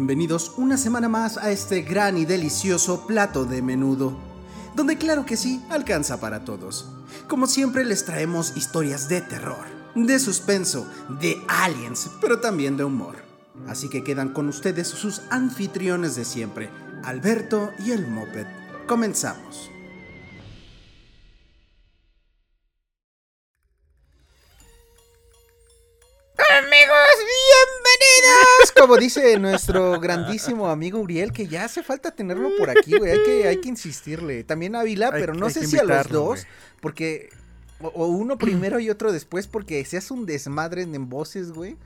Bienvenidos una semana más a este gran y delicioso plato de menudo, donde claro que sí, alcanza para todos. Como siempre les traemos historias de terror, de suspenso, de aliens, pero también de humor. Así que quedan con ustedes sus anfitriones de siempre, Alberto y el Moped. Comenzamos. Como dice nuestro grandísimo amigo Uriel, que ya hace falta tenerlo por aquí, güey. Hay que, hay que insistirle. También a Ávila, pero no sé si a los dos, porque. O, o uno primero y otro después, porque se hace un desmadre en voces, güey.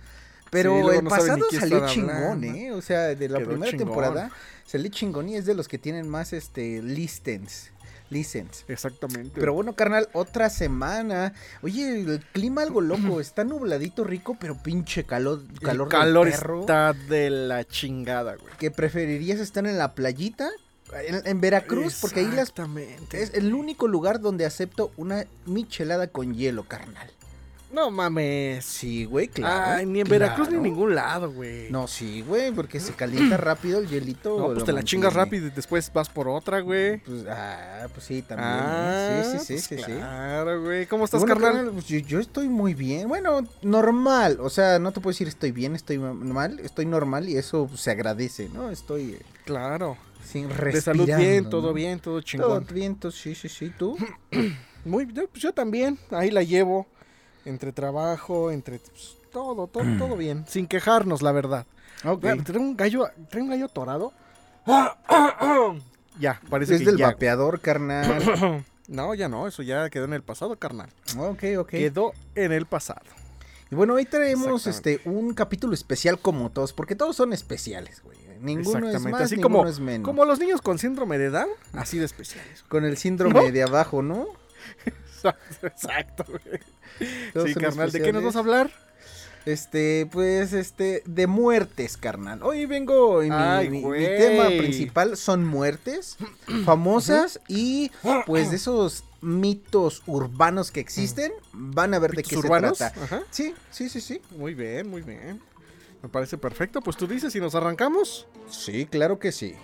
Pero Sí, el no pasado salió chingón. ¿eh? O sea, de la Quedó primera chingón. temporada salió chingón y es de los que tienen más este listens. Listens. Exactamente. Pero bueno, carnal, otra semana. Oye, el clima algo loco, está nubladito rico, pero pinche calor, calor, el del calor perro. está de la chingada, güey. que preferirías estar en la playita, en, en Veracruz, porque ahí las es el único lugar donde acepto una michelada con hielo, carnal. No mames. Sí, güey, claro. Ay, ni en Veracruz ni en ningún lado, güey. No, sí, güey, porque se calienta rápido el hielito. No, pues te la chingas rápido y después vas por otra, güey. Pues, ah, pues sí, también. Ah, ¿eh? Sí, sí, sí, pues sí, sí. Claro, güey. ¿Cómo estás, Bueno, carnal? pues yo, yo estoy muy bien. Bueno, normal. O sea, no te puedo decir estoy bien, estoy ma- mal. Estoy normal y eso se agradece, ¿no? Estoy eh, Claro. sin De salud bien, ¿no? todo bien, todo Todo chingón. bien, todo- sí, sí, sí. ¿Tú? Muy yo, pues yo también. Ahí la llevo. Entre trabajo, entre pues, todo, todo, todo bien. Sin quejarnos, la verdad. Ok. Vean, Trae un gallo, trae un gallo torado. ya, parece Es que del ya. vapeador, carnal. No, ya no, eso ya quedó en el pasado, carnal. ok, ok. Quedó en el pasado. Y bueno, hoy traemos este un capítulo especial como todos, porque todos son especiales, güey. Ninguno es más, así ninguno como- es menos. Como los niños con síndrome de Down, así de especiales. Con el síndrome ¿No? de abajo, ¿no? Exacto, güey. Sí, carnal, ¿de qué nos vas a hablar? Este, pues, este, de muertes, carnal. Hoy vengo, y mi, Ay, mi- tema principal son muertes famosas y, pues, de esos mitos urbanos que existen, van a ver de ¿Mitos qué urbanos? se trata. Ajá. Sí, sí, sí, sí. Muy bien, muy bien. Me parece perfecto. Pues tú dices, si nos arrancamos. Sí, claro que sí.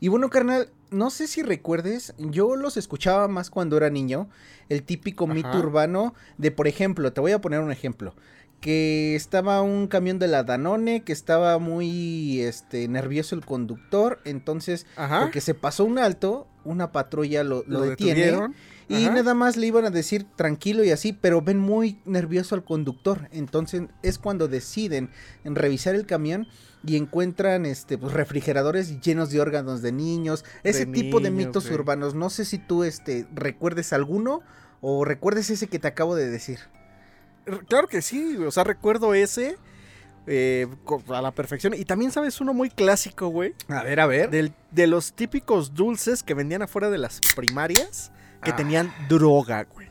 Y bueno, carnal, no sé si recuerdes, yo los escuchaba más cuando era niño, el típico mito urbano de, por ejemplo, te voy a poner un ejemplo, que estaba un camión de la Danone, que estaba muy este, nervioso el conductor, entonces, Ajá. porque se pasó un alto, una patrulla lo, lo lo detiene. detuvieron. Y Ajá. nada más le iban a decir tranquilo y así, pero ven muy nervioso al conductor. Entonces es cuando deciden en revisar el camión y encuentran este pues, refrigeradores llenos de órganos de niños, ese De tipo de mitos urbanos. No sé si tú este recuerdes alguno o recuerdes ese que te acabo de decir. Claro que sí, o sea, recuerdo ese eh, a la perfección. Y también sabes uno muy clásico, güey, A ver, a ver. del- de los típicos dulces que vendían afuera de las primarias que Ah. tenían droga, güey.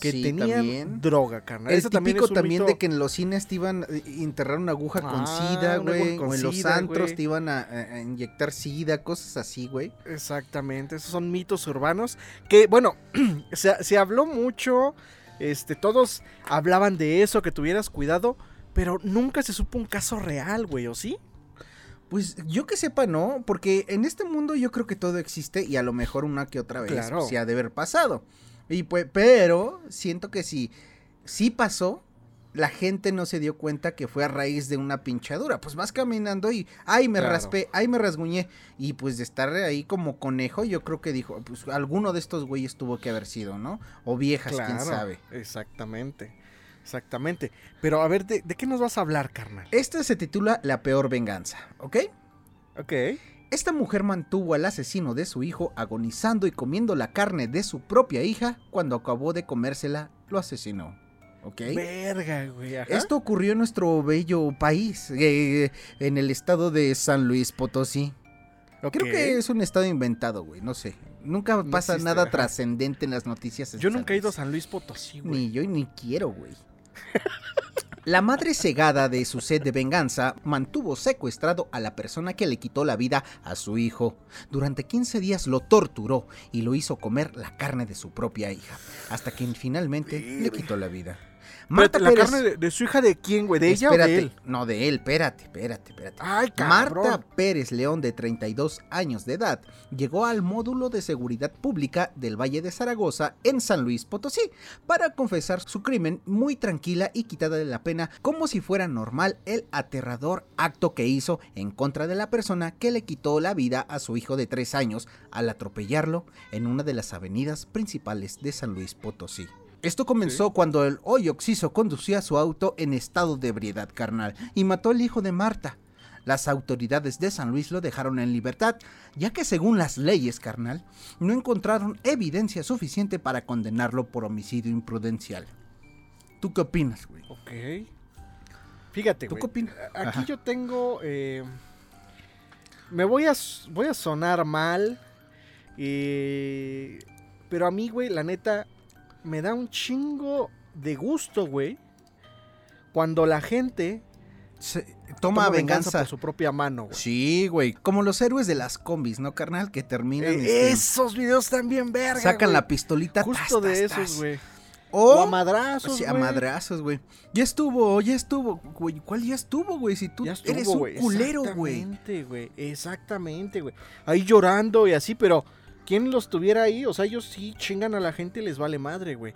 Que Sí, tenían también. droga, carnal. El también típico también mito- de que en los cines te iban a enterrar una aguja con Ah, sida, güey. O en los sida, antros te iban a inyectar sida, cosas así, güey. Exactamente, esos son mitos urbanos que, bueno, se, se habló mucho, este, todos hablaban de eso, que tuvieras cuidado, pero nunca se supo un caso real, güey, ¿o sí? Pues yo que sepa, no, porque en este mundo yo creo que todo existe y a lo mejor una que otra vez Claro. se ha de haber pasado. Y pues, pero siento que si sí pasó, la gente no se dio cuenta que fue a raíz de una pinchadura. Pues vas caminando y, ay, me Claro. raspé, ay, me rasguñé. Y pues de estar ahí como conejo, yo creo que dijo, pues alguno de estos güeyes tuvo que haber sido, ¿no? O viejas, quién sabe. Exactamente, exactamente. Pero a ver, ¿de, de qué nos vas a hablar, carnal? Esta se titula La peor venganza, ¿ok? Ok. Esta mujer mantuvo al asesino de su hijo agonizando y comiendo la carne de su propia hija. Cuando acabó de comérsela, lo asesinó. ¿Ok? Verga, güey. ajá. Esto ocurrió en nuestro bello país, eh, en el estado de San Luis Potosí. Creo que es un estado inventado, güey, no sé. Nunca No pasa existe, nada trascendente en las noticias. Yo nunca he ido a. San Luis Potosí, güey. Ni yo ni quiero, güey. La madre cegada de su sed de venganza mantuvo secuestrado a la persona que le quitó la vida a su hijo. Durante 15 días lo torturó y lo hizo comer la carne de su propia hija, hasta que finalmente le quitó la vida. Marta ¿La carne de, de, su hija de quién, güey? ¿De ella o de él? No, de él, espérate, espérate, espérate. Ay. Marta Pérez León, de 32 años de edad, llegó al módulo de seguridad pública del Valle de Zaragoza en San Luis Potosí para confesar su crimen muy tranquila y quitada de la pena como si fuera normal el aterrador acto que hizo en contra de la persona que le quitó la vida a su hijo de 3 años al atropellarlo en una de las avenidas principales de San Luis Potosí. Esto comenzó Sí. cuando el hoy Oxiso conducía su auto en estado de ebriedad carnal y mató al hijo de Marta. Las autoridades de San Luis lo dejaron en libertad, ya que según las leyes carnal, no encontraron evidencia suficiente para condenarlo por homicidio imprudencial. ¿Tú qué opinas, güey? Ok. Fíjate, ¿Tú güey. qué opinas? Aquí Ajá. yo tengo. eh, me voy a, voy a sonar mal. eh, pero a mí, güey, la neta, me da un chingo de gusto, güey. Cuando la gente Se- toma, venganza. por su propia mano, güey. Sí, güey. Como los héroes de las combis, ¿no, carnal? Que terminan. Eh, este, esos videos están bien verga, sacan güey. la pistolita. Justo tas, de tas, esos, tas. güey. O, O a madrazos, a güey. madrazos, güey. Ya estuvo, ya estuvo. Güey, ¿cuál ya estuvo, güey? Si tú Ya estuvo, eres un güey. culero. Exactamente, güey. Exactamente, güey. Ahí llorando y así, pero ¿quién los tuviera ahí? O sea, ellos sí chingan a la gente y les vale madre, güey.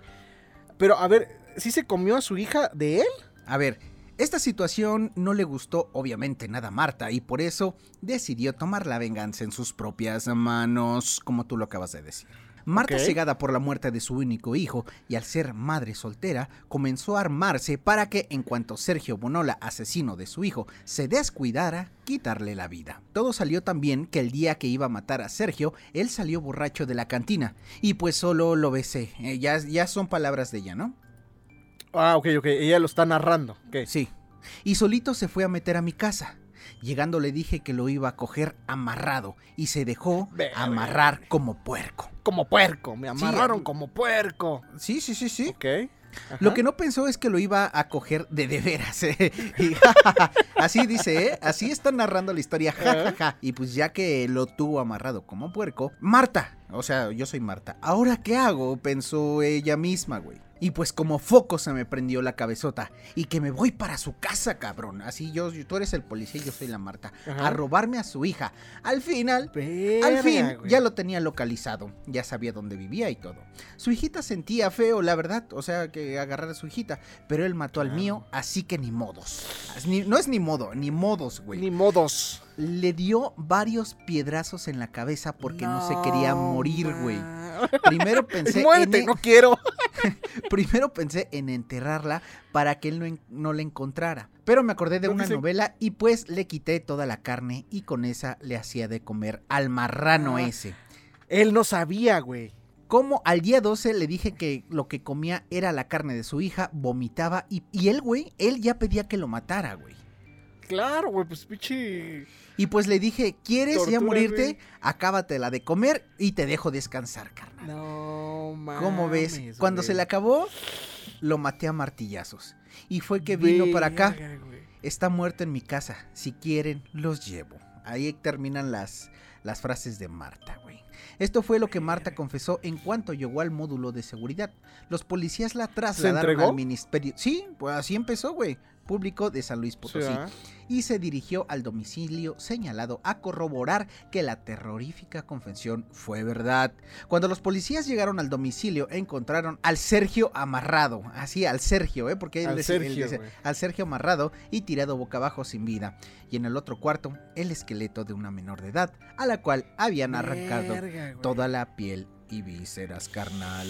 Pero, a ver, ¿sí se comió a su hija de él? A ver, esta situación no le gustó obviamente nada a Marta y por eso decidió tomar la venganza en sus propias manos, como tú lo acabas de decir. Marta, Ok. cegada por la muerte de su único hijo y al ser madre soltera, comenzó a armarse para que en cuanto Sergio Bonola, asesino de su hijo, se descuidara, quitarle la vida. Todo salió tan bien que el día que iba a matar a Sergio, él salió borracho de la cantina y pues solo lo besé. Eh, ya, ya son palabras de ella, ¿no? Ah, ok, ok. Ella lo está narrando. ¿Qué? Sí. Y solito se fue a meter a mi casa. Llegando le dije que lo iba a coger amarrado y se dejó amarrar como puerco. Como puerco. Me amarraron Sí, como puerco. Sí, sí, sí, sí. Ok. Lo que no pensó es que lo iba a coger de de veras. ¿eh? Y, así dice, ¿eh? Así está narrando la historia. Y pues ya que lo tuvo amarrado como puerco, Marta, o sea, yo soy Marta. ¿Ahora qué hago? Pensó ella misma, güey. Y pues como foco se me prendió la cabezota. Y que me voy para su casa, cabrón. Así yo, tú eres el policía y yo soy la Marta. Ajá. A robarme a su hija. Al final, al fin, güey. ya lo tenía localizado, ya sabía dónde vivía y todo. Su hijita sentía feo, la verdad, o sea, que agarrar a su hijita, pero él mató al Claro. mío, así que ni modos. Ni- no es ni modo, ni modos, güey. Ni modos. Le dio varios piedrazos en la cabeza porque no, se quería morir, güey. Primero pensé, Muérete, en, no quiero. primero pensé en enterrarla para que él no, en- no la encontrara. Pero me acordé de Creo una novela y pues le quité toda la carne y con esa le hacía de comer al marrano Ah. ese. Él no sabía, güey. Como al día 12 le dije que lo que comía era la carne de su hija, vomitaba y, y él, güey, él ya pedía que lo matara, güey. Claro, güey, pues pinche. Y pues le dije, ¿quieres ya morirte? güey. Acábatela de comer y te dejo descansar, carnal. No, mames. ¿Cómo ves? Cuando se le acabó, lo maté a martillazos. Y fue que vino para acá. Güey. Está muerto en mi casa. Si quieren, los llevo. Ahí terminan las, las frases de Marta, güey. Esto fue lo que Marta confesó en cuanto llegó al módulo de seguridad. Los policías la trasladaron al ministerio. Sí, pues así empezó, güey. Público de San Luis Sí, Potosí. ¿ah? y se dirigió al domicilio señalado a corroborar que la terrorífica confesión fue verdad. Cuando los policías llegaron al domicilio encontraron al Sergio amarrado, así al Sergio, ¿eh? porque él Al decía- él Sergio, decía- al Sergio amarrado y tirado boca abajo sin vida. Y en el otro cuarto el esqueleto de una menor de edad a la cual habían arrancado Verga, toda la piel y vísceras carnal.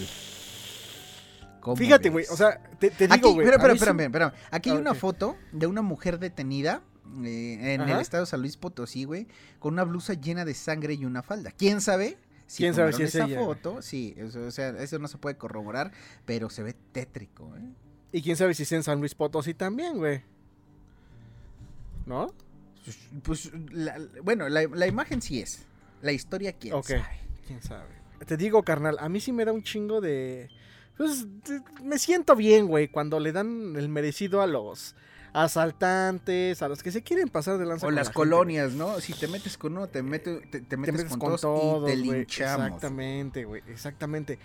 ¿Cómo Fíjate, güey, o sea, te, te digo, güey. sí- espérame, espérame. Aquí hay Ah, una foto de una mujer detenida eh, en el estado de San Luis Potosí, güey, con una blusa llena de sangre y una falda. ¿Quién sabe? ¿Quién sabe si es esa ella, foto, sí, eso, o sea, eso no se puede corroborar, pero se ve tétrico, ¿eh? Y quién sabe si es en San Luis Potosí también, güey. ¿No? Pues, Pues, la- bueno, la, la imagen sí es. La historia, quién Ok. sabe. ¿Quién sabe? Te digo, carnal, a mí sí me da un chingo de... Pues me siento bien, güey, cuando le dan el merecido a los asaltantes, a los que se quieren pasar de lanza. O con las la gente, colonias, ¿no? Si te metes con uno, te, mete- te, te te metes, metes con, con todos todos, y te linchamos. Exactamente, güey, exactamente.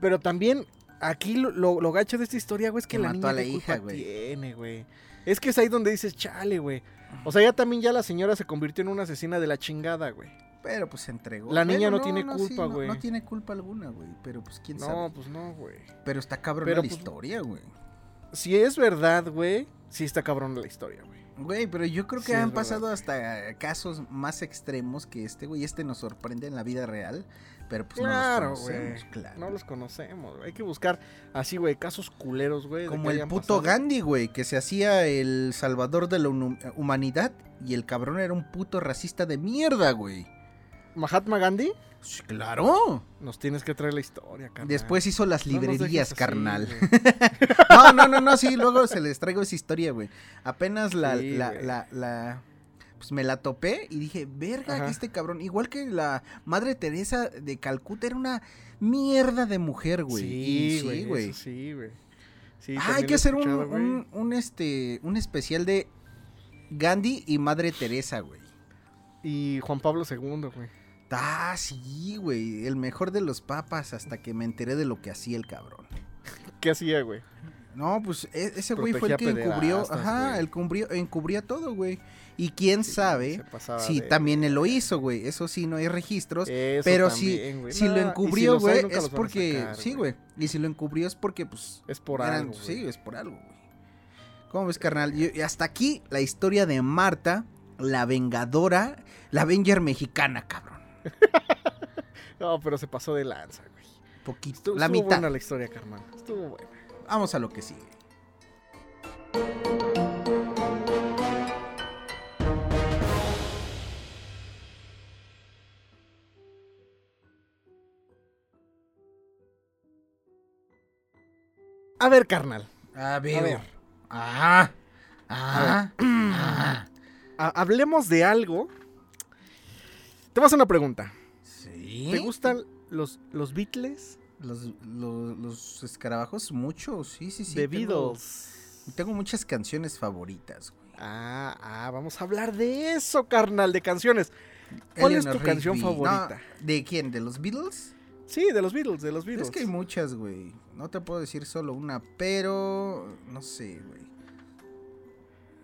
Pero también aquí lo, lo, lo gacho de esta historia, güey, es que Que la niña a la hija, güey. tiene, güey. Es que es ahí donde dices, chale, güey. O sea, ya también ya la señora se convirtió en una asesina de la chingada, güey. Pero pues se entregó. La niña no tiene culpa, no- güey. No, tiene culpa alguna, güey. Pero pues quién No, sabe. pues no, güey. Pero está cabrón pero, la pues, historia, güey. Si es verdad, güey, sí está cabrón la historia, güey. Güey, pero yo creo que Sí, han verdad. pasado hasta casos más extremos que este, güey. Este nos sorprende en la vida real. Pero pues Claro, no los güey. conocemos, claro. No los conocemos, güey. Hay que buscar así, güey, casos culeros, güey. Como el puto pasado. Gandhi, güey, que se hacía el salvador de la humanidad y el cabrón era un puto racista de mierda, güey. Mahatma Gandhi, Sí, claro. nos tienes que traer la historia, carnal. Después hizo las librerías, carnal. No, no, no, no, sí, luego se les traigo esa historia, güey. Apenas la, Sí, la, güey. la, la- pues me la topé y dije, verga, Ajá. que este cabrón, igual que la Madre Teresa de Calcuta, era una mierda de mujer, güey. Sí, güey. Sí, güey. Sí, güey. Sí, Ah, hay que hacer un, un, este, un especial de Gandhi y Madre Teresa, güey. Y Juan Pablo II, güey. Ah, sí, güey. El mejor de los papas hasta que me enteré de lo que hacía el cabrón. ¿Qué hacía, güey? No, pues e- ese güey fue el que encubrió, ajá, el cubrió, encubría todo, güey. Y quién sabe si de- también él lo hizo, güey. Eso sí, no hay registros. Eso pero también, si, güey. si No, lo si encubrió, güey, es porque, sacar, sí, güey. Y si lo encubrió es porque, pues, Es por eran- algo, güey. sí, es por algo, güey. ¿Cómo ves, carnal? Y y hasta aquí la historia de Marta, la vengadora, la Avenger mexicana, cabrón. No, pero se pasó de lanza, güey. Poquito, Estuvo, la estuvo mitad. buena la historia, carnal. Estuvo buena. Vamos a lo que sigue. A ver, carnal. A A ver. Ah, ah, ah. ha- hablemos de algo. Te voy a una pregunta. Sí. ¿Te gustan los, los Beatles? Los, los, los escarabajos? Mucho, sí, sí, sí. The tengo- Beatles. Tengo muchas canciones favoritas, güey. Ah, ah, vamos a hablar de eso, carnal, de canciones. ¿Cuál es tu canción favorita? No, ¿De quién? ¿De los Beatles? Sí, de los Beatles, de los Beatles. Es que hay muchas, güey. No te puedo decir solo una, pero no sé, güey.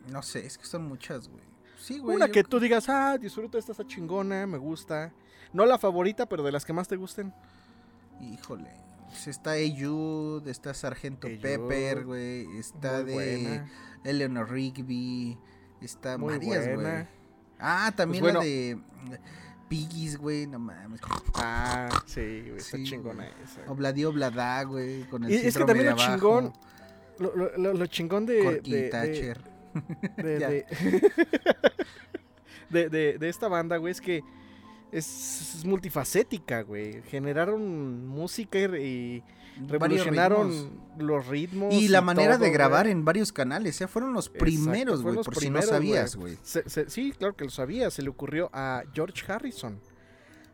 No sé, es que son muchas, güey. Sí, güey. Una que tú digas, ah, disfruto esta, está chingona, me gusta. No la favorita, pero de las que más te gusten. Híjole. Pues está Jude, está Sargento Pepper, güey. Está de buena. Eleanor Rigby. Está Muy varias, güey. Ah, también Pues la bueno. de Piggies, güey, no mames. Ah, sí, güey, está Sí, chingona güey. esa. Obladí Oblada, güey, con el Y es que también lo abajo, chingón Lo, lo- lo- chingón de. Corky de- de- Thatcher. de, De, de- de- de esta banda, güey, es que es, es multifacética, güey. Generaron música y, revolucionaron ritmos. los ritmos. Y la manera todo, de grabar güey. en varios canales, ¿eh? Fueron los primeros, güey, los por primeros, si no sabías, güey. Se- se- sí, claro que lo sabía. Se le ocurrió a George Harrison.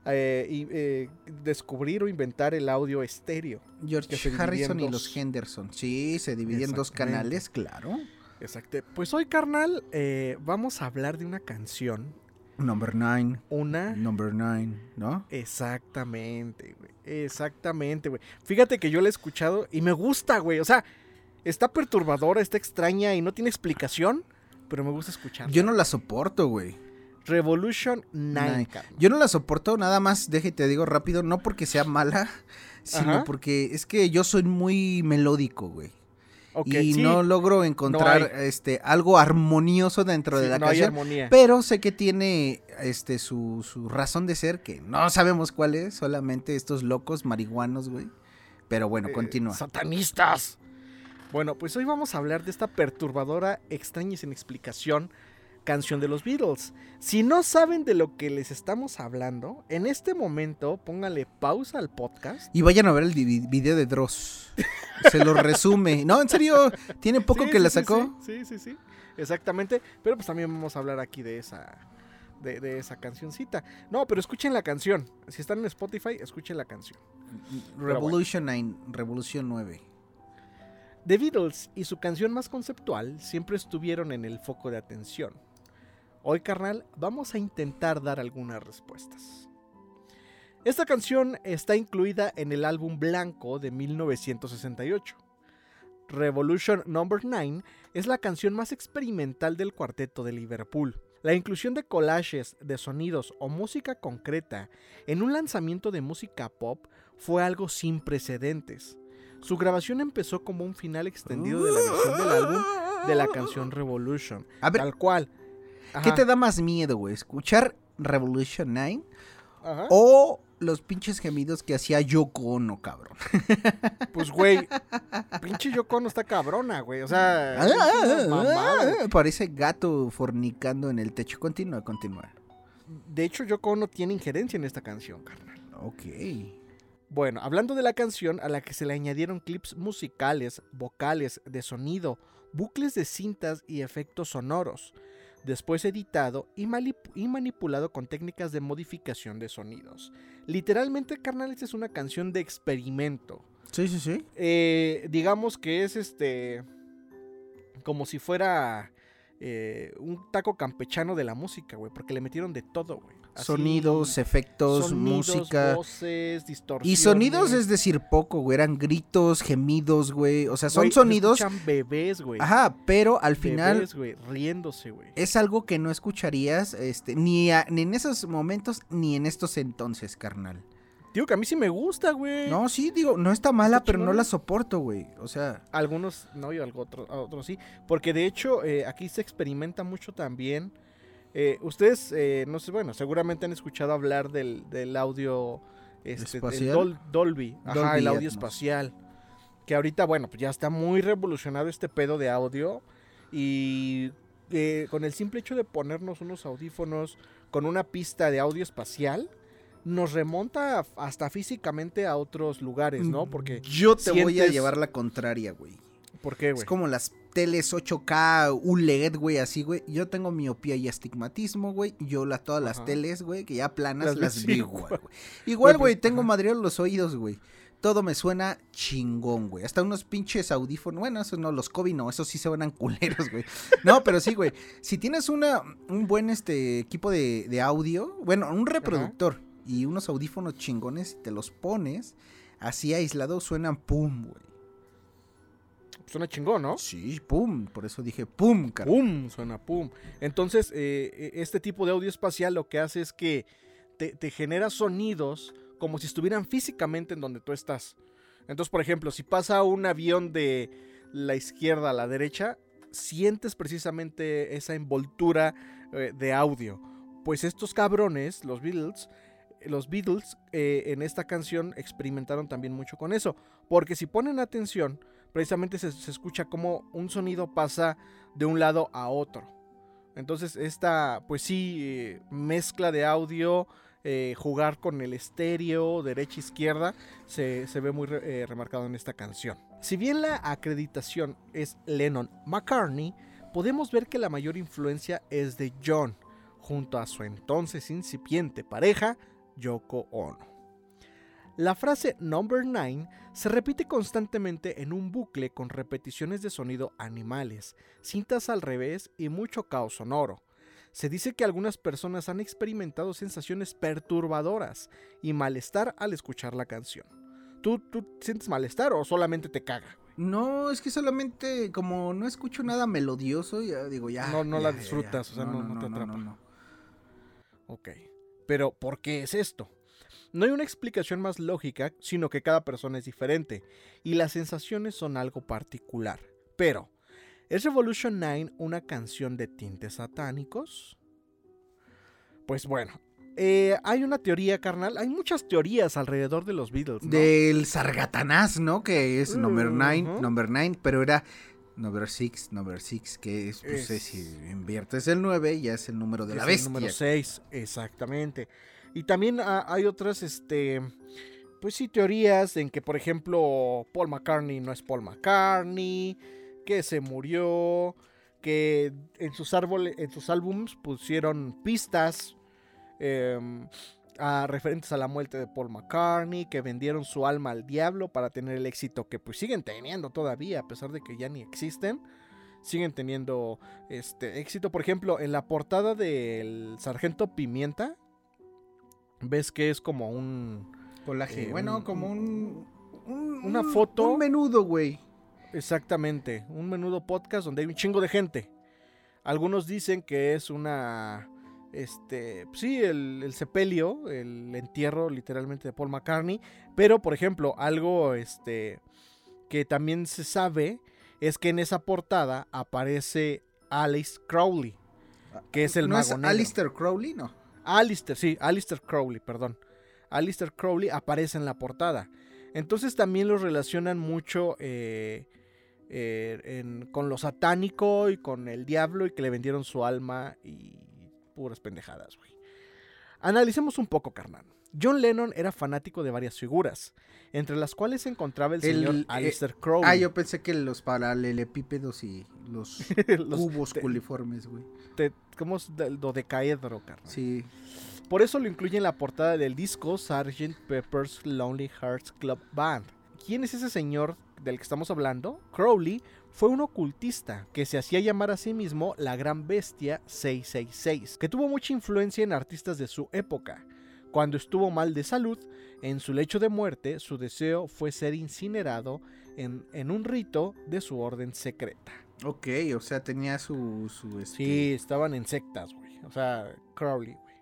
eh, y eh, descubrir o inventar el audio estéreo. George Harrison y los Henderson. Sí, se dividían en dos canales, claro. Exacto. Pues hoy, carnal, eh, vamos a hablar de una canción. Number nine, Una. number nine, ¿no? Exactamente, güey. Exactamente, güey. Fíjate que yo la he escuchado y me gusta, güey. O sea, está perturbadora, está extraña y no tiene explicación, pero me gusta escucharla. Yo no la soporto, güey. Revolution 9, Nine. carnal. Yo no la soporto, nada más, déjate digo rápido, no porque sea mala, sino Ajá. porque es que yo soy muy melódico, güey. Y sí, no logro encontrar este algo armonioso dentro de la no canción. Pero sé que tiene este su, su razón de ser, que no sabemos cuál es, solamente estos locos marihuanos, güey. Pero bueno, Eh, continúa. ¡Satanistas! Bueno, pues hoy vamos a hablar de esta perturbadora, extraña y sin explicación canción de los Beatles. Si no saben de lo que les estamos hablando, en este momento pónganle pausa al podcast. Y vayan a ver el video de Dross. Se lo resume. No, en serio, tiene poco Sí, que sí, la sacó. Sí, sí, sí, sí. Exactamente. Pero pues también vamos a hablar aquí de esa. de, de esa cancioncita. No, pero escuchen la canción. Si están en Spotify, escuchen la canción. Revolution 9, Revolución 9. The Beatles y su canción más conceptual siempre estuvieron en el foco de atención. Hoy, carnal, vamos a intentar dar algunas respuestas. Esta canción está incluida en el álbum Blanco de 1968. Revolution Number 9 es la canción más experimental del cuarteto de Liverpool. La inclusión de collages de sonidos o música concreta en un lanzamiento de música pop fue algo sin precedentes. Su grabación empezó como un final extendido de la versión del álbum de la canción Revolution. A ver, Tal cual. ¿Qué te da más miedo, güey? ¿Escuchar Revolution 9 ajá. o los pinches gemidos que hacía Yoko Ono, cabrón? Pues, güey, pinche Yoko no está cabrona, güey. O sea, Ah, ah, ah, mamada, ah, Parece gato fornicando en el techo. Continúa, continúa. de hecho, Yoko no tiene injerencia en esta canción, carnal. Ok. Bueno, hablando de la canción a la que se le añadieron clips musicales, vocales, de sonido, bucles de cintas y efectos sonoros, después editado y, manipulado con técnicas de modificación de sonidos. Literalmente, carnal, esta es una canción de experimento. Sí, sí, sí. Eh, digamos que es este. Como si fuera eh, un taco campechano de la música, güey. Porque le metieron de todo, güey. Así, Sonidos, efectos, sonidos, música. voces, distorsiones. Y sonidos es decir poco, güey. Eran gritos, gemidos, güey. O sea, son Güey, sonidos. escuchan bebés, güey. Ajá, pero al final Bebés, güey, riéndose, güey. es algo que no escucharías este, ni, a- ni en esos momentos ni en estos entonces, carnal. Digo que a mí sí me gusta, güey. No, sí, digo, no está mala, Está pero no la soporto, güey. O sea, Algunos no y algo otro- otros sí. Porque de hecho, eh, aquí se experimenta mucho también. Eh, ustedes, eh, no sé, bueno, seguramente han escuchado hablar del, del audio este, ¿Espacial? Dol- Dolby. Ajá, el audio Atmos. espacial. Que ahorita, bueno, pues ya está muy revolucionado este pedo de audio. Y eh, con el simple hecho de ponernos unos audífonos con una pista de audio espacial, nos remonta hasta físicamente a otros lugares, ¿no? Porque, yo te voy a llevar la contraria, güey. ¿por qué, Es güey? como las teles 8K, ULED, güey, así, güey. Yo tengo miopía y astigmatismo, güey. Yo la, todas las Ajá. teles, güey, que ya planas, Las vi igual. güey. Igual, Güey, tengo madreados los oídos, güey. Todo me suena chingón, güey. Hasta unos pinches audífonos. Bueno, esos no, los Kobe no, esos sí se suenan culeros, güey. No, pero sí, güey. Si tienes una, un buen este equipo de, de audio, bueno, un reproductor y unos audífonos chingones, te los pones así aislados, suenan pum, güey. Suena chingón, ¿no? Sí, pum. Por eso dije pum, cara. Pum, suena pum. Entonces, eh, eh, este tipo de audio espacial lo que hace es que te, te genera sonidos como si estuvieran físicamente en donde tú estás. Entonces, por ejemplo, si pasa un avión de la izquierda a la derecha, sientes precisamente esa envoltura eh, de audio. Pues estos cabrones, los Beatles, los Beatles eh, en esta canción experimentaron también mucho con eso. Porque si ponen atención, precisamente se, se escucha como un sonido pasa de un lado a otro. Entonces esta, pues sí, mezcla de audio, eh, jugar con el estéreo, derecha, izquierda, se, se ve muy eh, remarcado en esta canción. Si bien la acreditación es Lennon-McCartney, podemos ver que la mayor influencia es de John, junto a su entonces incipiente pareja, Yoko Ono. La frase number 9 se repite constantemente en un bucle con repeticiones de sonido animales, cintas al revés y mucho caos sonoro. Se dice que algunas personas han experimentado sensaciones perturbadoras y malestar al escuchar la canción. ¿Tú, tú sientes malestar o solamente te caga? No, es que solamente como no escucho nada melodioso, ya digo, ya. No- no ya, la ya, disfrutas, o sea, no- no te atrapa. no. Ok. Pero, ¿por qué es esto? No hay una explicación más lógica, sino que cada persona es diferente, y las sensaciones son algo particular. Pero, ¿es Revolution 9 una canción de tintes satánicos? Pues bueno, eh, hay una teoría, carnal, hay muchas teorías alrededor de los Beatles, ¿no? Del Sargatanás, ¿no? Que es number nine, Ujú. number nine, pero era number six, number six, que es, pues, Es- si inviertes el 9, ya es el número de Es la el bestia. número 6, exactamente. Y también hay otras, este, pues sí, teorías en que, por ejemplo, Paul McCartney no es Paul McCartney, que se murió, que en sus, árboles, en sus álbums pusieron pistas em, a, referentes a la muerte de Paul McCartney, que vendieron su alma al diablo para tener el éxito que pues siguen teniendo todavía, a pesar de que ya ni existen. Siguen teniendo este éxito. Por ejemplo, en la portada del Sargento Pimienta, ves que es como un. Colaje. Eh, bueno, un- como un, un- una un- foto. Un menudo, güey. Exactamente, un menudo podcast donde hay un chingo de gente. Algunos dicen que es una, este, sí, el, el sepelio, el entierro literalmente de Paul McCartney, pero por ejemplo, algo, este, que también se sabe es que en esa portada aparece Alice Crowley, que es el ¿No mago es negro. Alistair Crowley? No. Alistair, sí, Alistair Crowley, perdón. Alistair Crowley aparece en la portada. Entonces también los relacionan mucho eh, eh, con lo satánico y con el diablo y que le vendieron su alma y puras pendejadas, güey. Analicemos un poco, carnal. John Lennon era fanático de varias figuras, entre las cuales se encontraba el El- señor eh, Alistair Crowley. Ah, yo pensé que los paralelepípedos y los, Los cubos te- culiformes, güey. ¿Cómo es del dodecaedro, carnal? Sí. Por eso lo incluye en la portada del disco Sgt. Pepper's Lonely Hearts Club Band. ¿Quién es ese señor del que estamos hablando? Crowley fue un ocultista que se hacía llamar a sí mismo la Gran Bestia 666, que tuvo mucha influencia en artistas de su época. Cuando estuvo mal de salud, en su lecho de muerte, su deseo fue ser incinerado en, en un rito de su orden secreta. Ok, o sea, tenía su... su este, Sí, estaban en sectas, güey. O sea, Crowley, güey.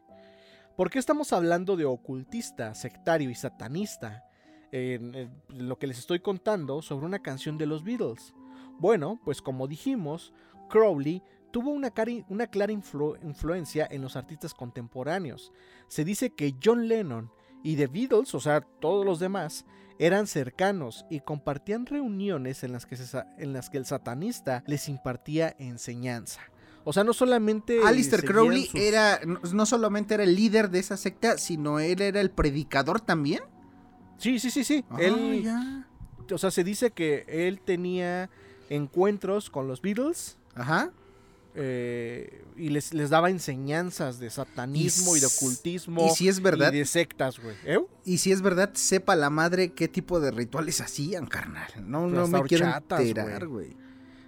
¿Por qué estamos hablando de ocultista, sectario y satanista? En, en lo que les estoy contando sobre una canción de los Beatles. Bueno, pues como dijimos, Crowley tuvo una, una clara influ- influencia en los artistas contemporáneos. Se dice que John Lennon y The Beatles, o sea, todos los demás, eran cercanos y compartían reuniones en las que, se en las que el satanista les impartía enseñanza. O sea, no solamente... Alistair Crowley sus- era, no, solamente era el líder de esa secta, sino él era el predicador también. Sí, sí, sí, sí. Ah, él, o sea, se dice que él tenía encuentros con los Beatles Ajá. Eh, y les, les daba enseñanzas de satanismo y, de ocultismo Y si es verdad, y de sectas, güey. ¿Eh? y si es verdad, sepa la madre qué tipo de rituales hacían, carnal. No, Pues no me quiero enterar, güey.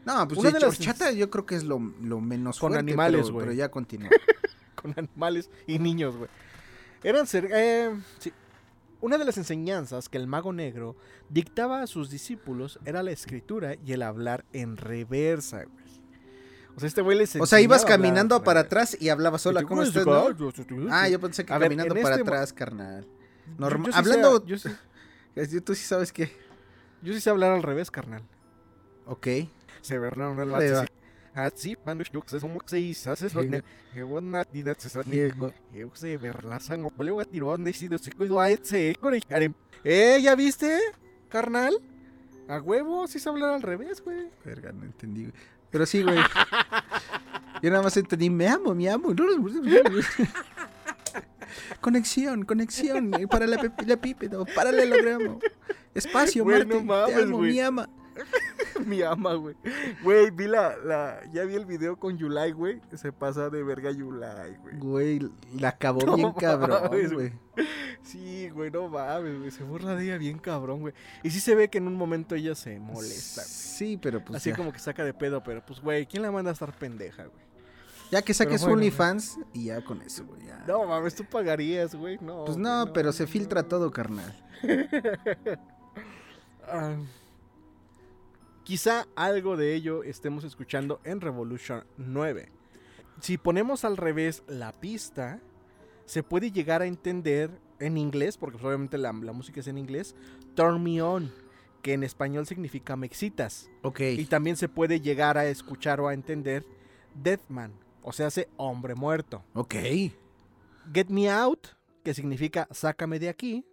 No, pues Una de de las- horchata yo creo que es lo, lo menos Con fuerte, animales, pero- güey. Pero ya continúa. con animales y niños, güey. Eran cer- eh, sí. Una de las enseñanzas que el mago negro dictaba a sus discípulos era la escritura y el hablar en reversa, güey. O sea, este güey les O sea, ibas hablar caminando en para atrás y hablabas, hola, ¿cómo estás? no? Ah, yo pensé que A caminando para este atrás, carnal. Yo- Norma- yo sí Hablando, sé- yo, sí, Eh, tú sí sabes que... yo sí sé hablar al revés, carnal. Ok. Se verán Ahí va. Así, mano, yo que somos seis, haces lo que- que buena vida, se. Diego. Yo sé, ver la sangre, vuelvo a tirar, decido, se cuido a ese, con el harem. Eh, ¿ya viste, carnal? A huevo, sí se hablar al revés, güey. Verga, no entendí. Pero sí, güey. Yo nada más entendí, me amo, me amo. conexión, conexión. eh, Para la, la pípedo, paralelogramo. Espacio, Güey, Marte. no mames, te amo, mi ama. Mi ama, güey. Güey, vi la, la, ya vi el video con Yulai, güey. Se pasa de verga Yulai, güey. Güey, la acabó No bien cabrón, güey. Sí, güey, no mames, güey. Se burla de ella bien cabrón, güey. Y sí se ve que en un momento ella se molesta, güey. Sí, pero pues Así ya. como que saca de pedo, pero pues, güey, ¿quién la manda a estar pendeja, güey? Ya que saques bueno, OnlyFans y ya con eso, güey. No, mames, tú pagarías, güey. No. Pues no, pero se filtra todo, carnal. Ah, quizá algo de ello estemos escuchando en Revolution 9. Si ponemos al revés la pista, se puede llegar a entender en inglés, porque pues, obviamente la, la música es en inglés, Turn Me On, que en español significa me excitas. Ok. Y también se puede llegar a escuchar o a entender Deathman, o sea, hace hombre muerto. Ok. Get Me Out, que significa sácame de aquí,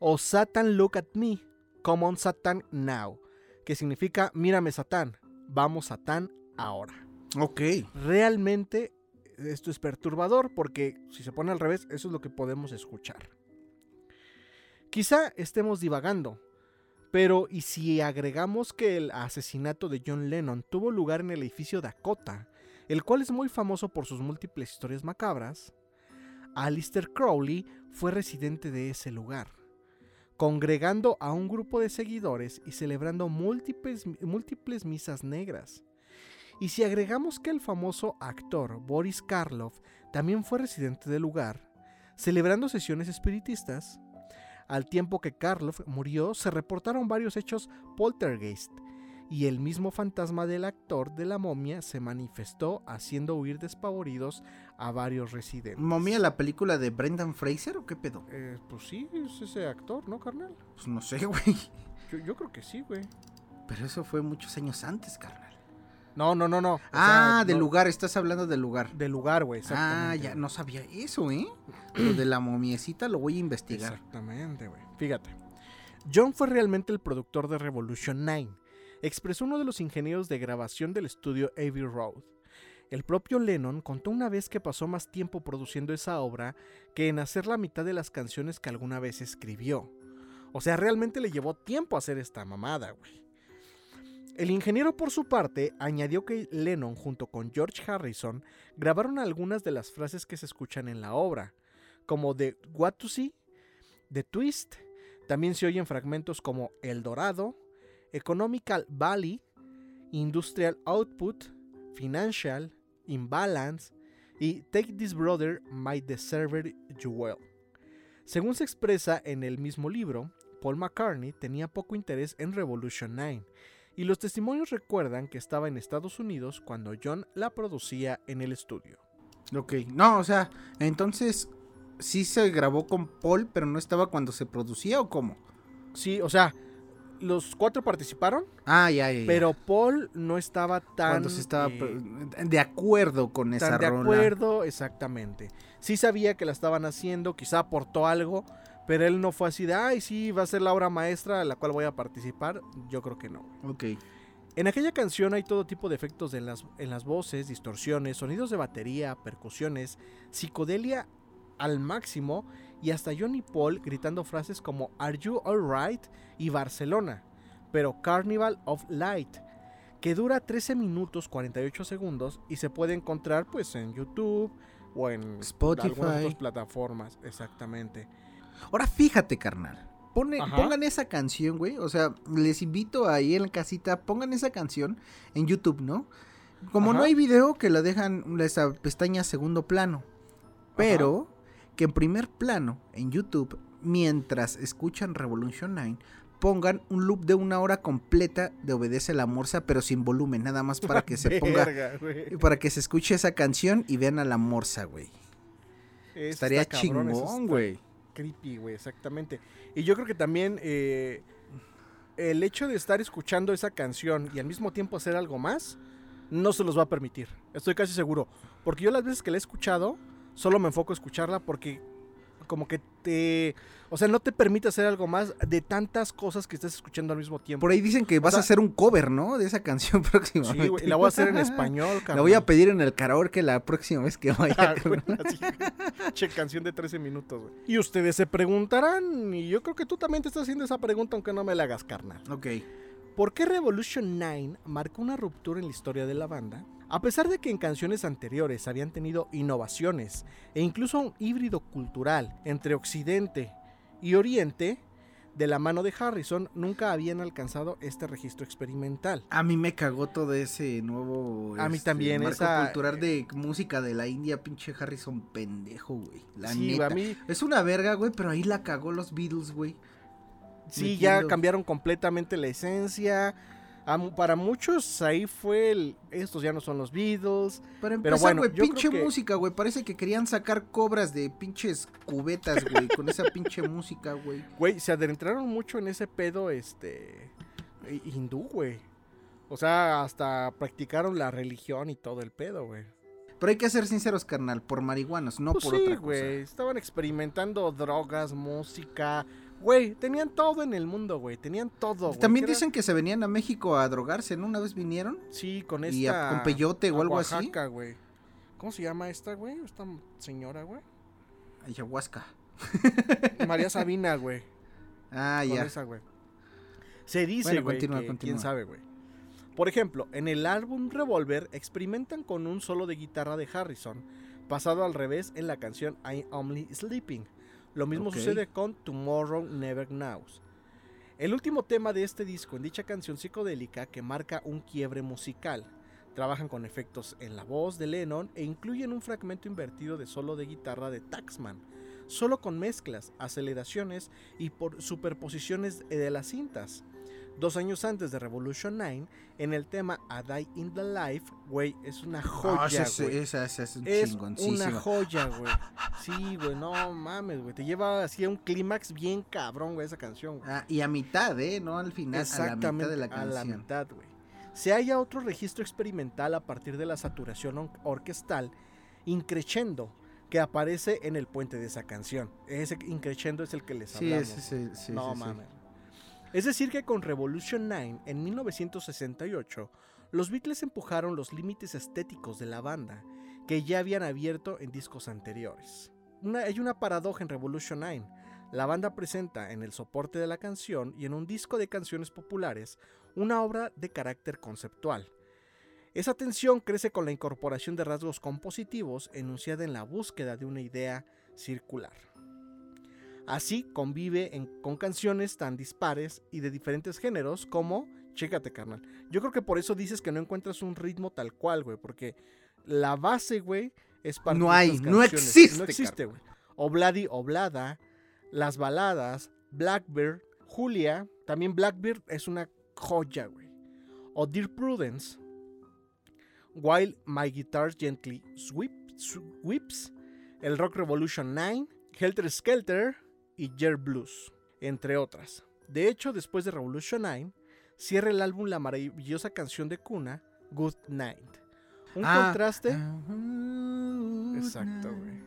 o Satan Look at Me, Come on Satan Now, que significa mírame Satán, vamos Satán ahora. Ok. Realmente esto es perturbador porque si se pone al revés, eso es lo que podemos escuchar. Quizá estemos divagando, Pero, ¿y si agregamos que el asesinato de John Lennon tuvo lugar en el edificio Dakota, el cual es muy famoso por sus múltiples historias macabras? Alistair Crowley fue residente de ese lugar, congregando a un grupo de seguidores y celebrando múltiples, múltiples misas negras. Y si agregamos que el famoso actor Boris Karloff también fue residente del lugar, celebrando sesiones espiritistas, al tiempo que Karloff murió se reportaron varios hechos poltergeist, y el mismo fantasma del actor de la momia se manifestó haciendo huir despavoridos a varios residentes. ¿Momia la película de Brendan Fraser o qué pedo? Eh, pues sí, es ese actor, ¿no, carnal? Pues no sé, güey. Yo, yo creo que sí, güey. Pero eso fue muchos años antes, carnal. No, no, no, no. O ah, sea, del no- lugar, estás hablando del lugar. Del lugar, güey, Ah, ya no sabía eso, ¿eh? Lo de la momiecita lo voy a investigar. Exactamente, güey. Fíjate. John fue realmente el productor de Revolution 9. Expresó uno de los ingenieros de grabación del estudio Abbey Road. El propio Lennon contó una vez que pasó más tiempo produciendo esa obra que en hacer la mitad de las canciones que alguna vez escribió. O sea, realmente le llevó tiempo hacer esta mamada, güey. El ingeniero, por su parte, añadió que Lennon, junto con George Harrison, grabaron algunas de las frases que se escuchan en la obra, como The What to See, The Twist, también se oyen fragmentos como El Dorado, Economical Valley, Industrial Output, Financial, Imbalance y Take This Brother Might Deserve You Well. Según se expresa en el mismo libro, Paul McCartney tenía poco interés en Revolution 9 y los testimonios recuerdan que estaba en Estados Unidos cuando John la producía en el estudio. Ok, no, o sea, entonces sí se grabó con Paul, pero no estaba cuando se producía o cómo? Sí, o sea, los cuatro participaron, Ah, ya, ya. ya. pero Paul no estaba tan cuando se estaba eh, de acuerdo con esa tan de rola. acuerdo, exactamente. Sí sabía que la estaban haciendo, quizá aportó algo, pero él no fue así de, ay, sí, va a ser la obra maestra a la cual voy a participar. Yo creo que no. Ok. En aquella canción hay todo tipo de efectos en las, en las voces, distorsiones, sonidos de batería, percusiones, psicodelia al máximo y hasta John y Paul gritando frases como Are You Alright y Barcelona, pero Carnival of Light, que dura 13 minutos 48 segundos y se puede encontrar pues en YouTube o en Spotify. algunas otras plataformas, exactamente. Ahora fíjate, carnal. Pone- pongan esa canción, güey. O sea, les invito ahí en la casita, pongan esa canción en YouTube, ¿no? Como no hay video, que la dejan esa pestaña segundo plano. Pero que en primer plano, en YouTube, mientras escuchan Revolution 9, pongan un loop de una hora completa de Obedece la Morsa, pero sin volumen, nada más para que se ponga, Verga, para que se escuche esa canción y vean a la Morsa, güey. Estaría está cabrón, eso chingón, güey. creepy, güey, exactamente. Y yo creo que también eh, el hecho de estar escuchando esa canción y al mismo tiempo hacer algo más, no se los va a permitir. Estoy casi seguro. Porque yo las veces que la he escuchado, solo me enfoco a escucharla porque como que te... O sea, no te permite hacer algo más de tantas cosas que estás escuchando al mismo tiempo. Por ahí dicen que vas sea- a hacer un cover, ¿no? De esa canción próximamente. Sí, güey, la voy a hacer en español, La voy a pedir en el karaoke la próxima vez que vaya. Ah, güey, así, che, canción de 13 minutos, güey. Y ustedes se preguntarán, y yo creo que tú también te estás haciendo esa pregunta, aunque no me la hagas, carnal. ok. ¿Por qué Revolution 9 marcó una ruptura en la historia de la banda? A pesar de que en canciones anteriores habían tenido innovaciones e incluso un híbrido cultural entre Occidente y Oriente, de la mano de Harrison nunca habían alcanzado este registro experimental. A mí me cagó todo ese nuevo. A mí este, también, Marco esa- cultural de música de la India, pinche Harrison pendejo, güey. La sí, neta. a mí Es una verga, güey, pero ahí la cagó los Beatles, güey. sí ya cambiaron completamente la esencia. A para muchos ahí fue el estos ya no son los Beatles. Para Pero empezar, bueno, güey, yo pinche que- música, güey. Parece que querían sacar cobras de pinches cubetas, güey, con esa pinche música, güey. Güey, se adentraron mucho en ese pedo, este, hi- hindú, güey. O sea, hasta practicaron la religión y todo el pedo, güey. Pero hay que ser sinceros, carnal, por marihuanos, no Pues por sí, otra güey. Estaban experimentando drogas, música. Güey, tenían todo en el mundo, güey. Tenían todo. güey. También era- dicen que se venían a México a drogarse, ¿no? Una vez vinieron. Sí, con esta. y a- con peyote o algo así. Oaxaca, güey. ¿Cómo se llama esta, güey? Esta señora, güey. Ayahuasca. María Sabina, güey. Ah, con ya. esa, güey. Se dice, Bueno, güey, continúa, que continúa. quién sabe, güey. Por ejemplo, en el álbum Revolver experimentan con un solo de guitarra de Harrison, pasado al revés en la canción I'm Only Sleeping. Lo mismo sucede con Tomorrow Never Knows. El último tema de este disco en dicha canción psicodélica que marca un quiebre musical. Trabajan con efectos en la voz de Lennon e incluyen un fragmento invertido de solo de guitarra de Taxman, solo con mezclas, aceleraciones y por superposiciones de las cintas. Dos años antes de Revolution 9, en el tema A Die in the Life, güey, es una Ah, joya, esa, güey. esa, esa es un Es una joya, güey. Sí, güey, no mames, güey. Te lleva así a un clímax bien cabrón, güey, esa canción, güey. Ah, y a mitad, ¿eh? No al final, a la mitad Exactamente, de la a canción. la mitad, güey. Se halla otro registro experimental a partir de la saturación or- orquestal, increchendo, que aparece en el puente de esa canción. Ese increchendo es el que les hablamos. sí, sí, sí, no sí, sí. mames. Es decir, que con Revolution 9 en 1968, los Beatles empujaron los límites estéticos de la banda, que ya habían abierto en discos anteriores. Hay una paradoja en Revolution 9. La banda presenta en el soporte de la canción y en un disco de canciones populares una obra de carácter conceptual. Esa tensión crece con la incorporación de rasgos compositivos enunciada en la búsqueda de una idea circular. Así convive en- con canciones tan dispares y de diferentes géneros como, chécate carnal, yo creo que por eso dices que no encuentras un ritmo tal cual, güey, porque la base, güey, es parte No hay, no existe, No existe, güey. Obladi Oblada, las baladas, Blackbird, Julia, también Blackbird es una joya, güey. O Dear Prudence, While My Guitar Gently Sweep- Sweeps, el Rock Revolution 9, Helter Skelter y Jer Blues, entre otras. De hecho, después de Revolution 9, cierra el álbum la maravillosa canción de cuna, Good Night. Un Ah, contraste. ah, Exacto, güey.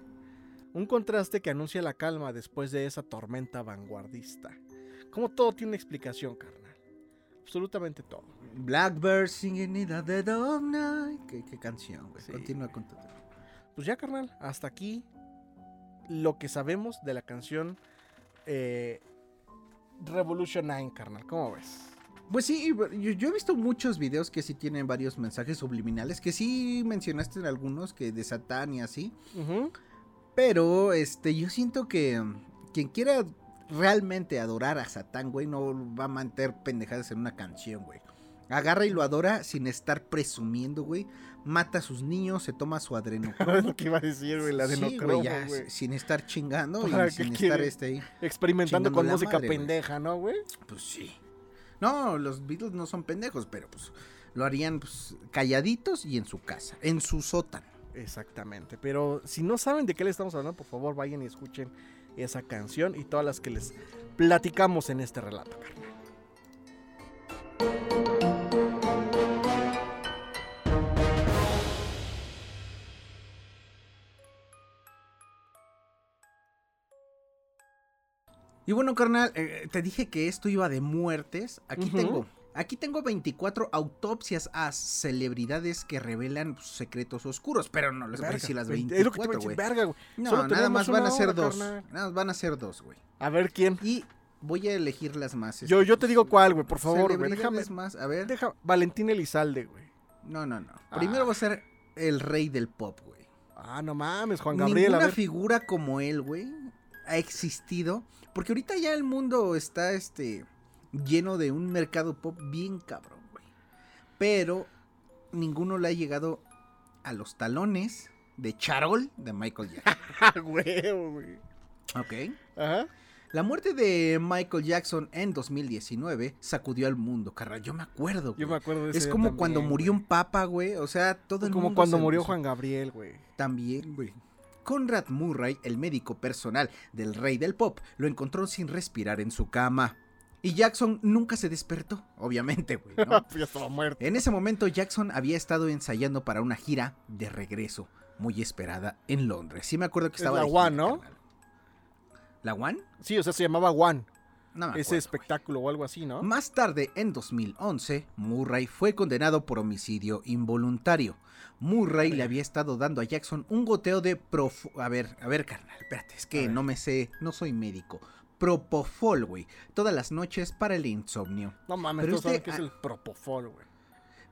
Un contraste que anuncia la calma después de esa tormenta vanguardista. Como todo tiene una explicación, carnal. Absolutamente todo. Blackbird singing in the dead of night. Qué, qué canción, güey. Sí. Continúa con tu Pues ya, carnal, hasta aquí lo que sabemos de la canción eh, Revolution 9, carnal. ¿Cómo ves? Pues sí, yo, yo he visto muchos videos que sí tienen varios mensajes subliminales, que sí mencionaste en algunos, que de Satán y así. Pero, este, yo siento que mm, quien quiera realmente adorar a Satán, güey, no va a mantener pendejadas en una canción, güey. Agarra y lo adora sin estar presumiendo, güey. Mata a sus niños, se toma su Es adrenocromo. lo que iba a decir, güey, la de Sí, güey, sin estar chingando ¿Para y sin quiere? estar este ahí. Experimentando con música madre, güey. pendeja, ¿no, güey? Pues sí. No, los Beatles no son pendejos, pero pues lo harían pues, calladitos y en su casa, en su sótano. Exactamente. Pero si no saben de qué le estamos hablando, por favor vayan y escuchen esa canción y todas las que les platicamos en este relato, carnal. Y bueno, carnal, eh, te dije que esto iba de muertes. Aquí tengo. Aquí tengo 24 autopsias a celebridades que revelan secretos oscuros, pero no les voy a decir las veinte- es lo que te iba a 24, decir, güey. No, nada más van a ser hora, dos. carnal. Nada más van a ser dos, güey. A ver quién. Y voy a elegir las más. Yo, este, yo te digo cuál, güey, por favor, güey. Déjame. más. A ver. Deja Valentín Elizalde, güey. No, no, no. Ah. Primero va a ser el rey del pop, güey. Ah, no mames, Juan Gabriel, Ninguna a ver. figura como él, güey, ha existido. Porque ahorita ya el mundo está, este, lleno de un mercado pop bien cabrón, güey. Pero ninguno le ha llegado a los talones de Charol de Michael Jackson. Ah, güey, güey. ok. Ajá. La muerte de Michael Jackson en 2019 sacudió al mundo, carnal. Yo me acuerdo, Yo me güey. acuerdo de ese Es como también, cuando murió güey. un papa, güey. O sea, todo el Como mundo cuando se murió Juan Gabriel, güey. También, güey. Conrad Murray, el médico personal del rey del pop, lo encontró sin respirar en su cama. Y Jackson nunca se despertó, obviamente, güey. ¿no? ya estaba muerto. en ese momento Jackson había estado ensayando para una gira de regreso, muy esperada en Londres. Sí me acuerdo que Es estaba la gira, One, ¿no? carnal. ¿La One? Sí, o sea, se llamaba One. No ese espectáculo o algo así, ¿no? Más tarde, en 2011, Murray fue condenado por homicidio involuntario. Murray le había estado dando a Jackson un goteo de profu... A ver, a ver, carnal, espérate, es que no me sé, no soy médico. Propofol, güey, todas las noches para el insomnio. No mames, Pero saben este- que es el propofol, güey.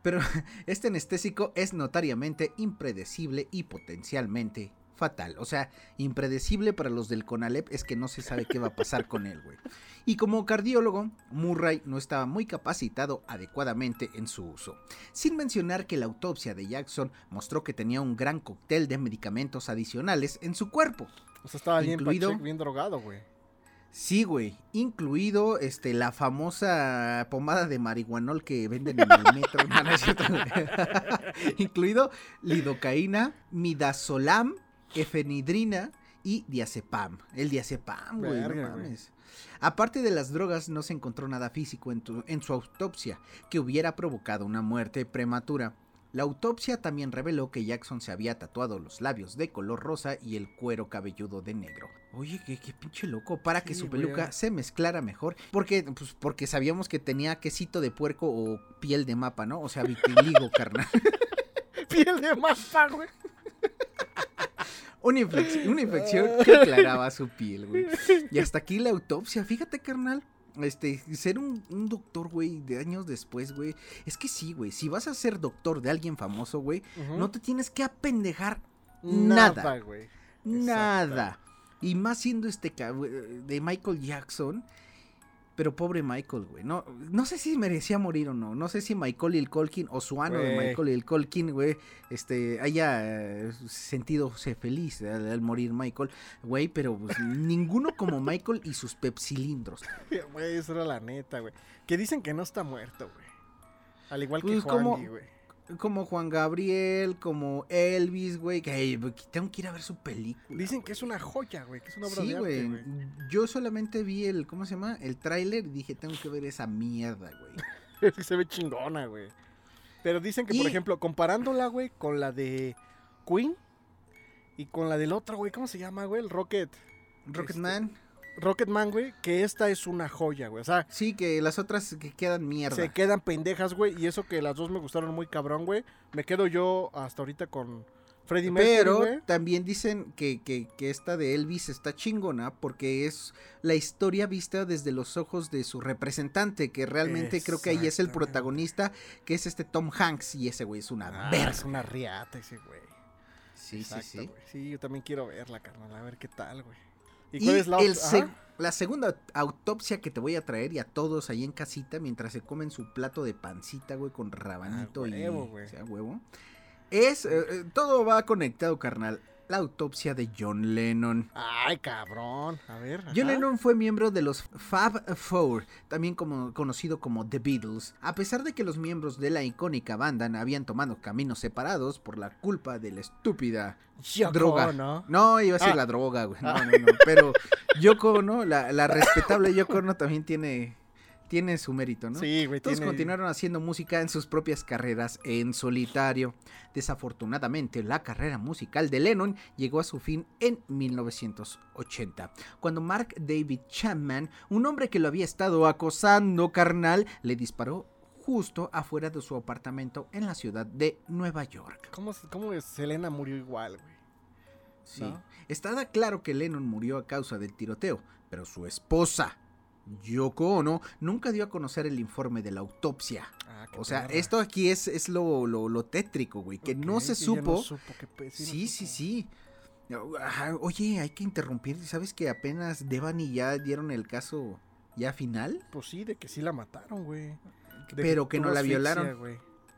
Pero este anestésico es notariamente impredecible y potencialmente fatal. O sea, impredecible para los del Conalep es que no se sabe qué va a pasar con él, güey. Y como cardiólogo, Murray no estaba muy capacitado adecuadamente en su uso. Sin mencionar que la autopsia de Jackson mostró que tenía un gran cóctel de medicamentos adicionales en su cuerpo. O sea, estaba bien Incluido- pacheco, bien drogado, güey. Sí, güey, incluido este la famosa pomada de marihuanol que venden en el metro, No, no es cierto, güey. incluido lidocaína, midazolam, efenidrina y diazepam. El diazepam, güey, Verga, mames. Aparte de las drogas, no se encontró nada físico en, tu- en su autopsia que hubiera provocado una muerte prematura. La autopsia también reveló que Jackson se había tatuado los labios de color rosa y el cuero cabelludo de negro. Oye, qué, qué pinche loco, para que su güey. peluca se mezclara mejor. Porque, pues, porque sabíamos que tenía quesito de puerco o piel de mapa, ¿no? O sea, vitiligo, carnal. Piel de mapa, güey. Una infección, una infección que aclaraba su piel, güey. Y hasta aquí la autopsia. Fíjate, carnal. Este, ser un, un doctor, güey, de años después, güey. Es que sí, güey. Si vas a ser doctor de alguien famoso, güey, no te tienes que apendejar nada. Nada, güey. Nada. Y más siendo este de Michael Jackson. Pero pobre Michael, güey. No, no sé si merecía morir o no. No sé si Michael y el Colkin o su ano de. Michael y el Colkin, güey, este, haya eh, sentido feliz al, al morir Michael, güey. Pero pues, ninguno como Michael y sus pepsilindros. Güey, eso era la neta, güey. Que dicen que no está muerto, güey. Al igual que Pues, Juan como- güey. Como Juan Gabriel, como Elvis, güey. Que tengo que ir a ver su película. Dicen que es una joya, güey. Que es una obra Sí, de arte, güey. güey. Yo solamente vi el, ¿cómo se llama? El tráiler y dije, tengo que ver esa mierda, güey. Se ve chingona, güey. Pero dicen que, por ejemplo, comparándola, güey, con la de Queen y con la del otro, güey, ¿cómo se llama, güey? El Rocket. Rocketman. Rocketman, güey, que esta es una joya, güey. O sea, Sí, que las otras que quedan mierda. se quedan pendejas, güey. Y eso que las dos me gustaron muy cabrón, güey. Me quedo yo hasta ahorita con Freddie Mercury, Pero también dicen que, que, que esta de Elvis está chingona porque es la historia vista desde los ojos de su representante, que realmente creo que ahí es el protagonista, que es este Tom Hanks, y ese güey es una Ah, verga. es una riata ese, güey. Sí, Exacto, sí, sí. Sí, yo también quiero verla, carnal. A ver qué tal, güey. Y, cuál es la el otra? seg- Ajá. la segunda autopsia que te voy a traer y a todos ahí en casita mientras se comen su plato de pancita, güey, con rabanito Ah, huevo, y o sea, huevo. Es eh, eh, todo va conectado, carnal. La autopsia de John Lennon. Ay, cabrón. A ver. John. Lennon fue miembro de los Fab Four, también como, conocido como The Beatles. A pesar de que los miembros de la icónica banda habían tomado caminos separados por la culpa de la estúpida Yoko, droga. ¿no? No, iba a ser Ah. la droga, güey. No, no, no. Pero Yoko Ono, la, la respetable Yoko Ono también tiene, tiene su mérito, ¿no? Sí, güey. Todos tiene- continuaron haciendo música en sus propias carreras en solitario. Desafortunadamente, la carrera musical de Lennon llegó a su fin en 1980, cuando Mark David Chapman, un hombre que lo había estado acosando carnal, le disparó justo afuera de su apartamento en la ciudad de Nueva York. ¿Cómo, cómo Selena murió igual, güey? Sí. ¿No? Estaba claro que Lennon murió a causa del tiroteo, pero su esposa, Yoko Ono, nunca dio a conocer el informe de la autopsia. Ah, O sea, perra. esto aquí es, es lo, lo, lo tétrico, güey, que no se que supo. no supo qué pe- Sí, sí, sí. Oye, hay que interrumpir. ¿Sabes que apenas Devani ya dieron el caso ya final? Pues sí, de que sí la mataron, güey. Pero que no la violaron. güey.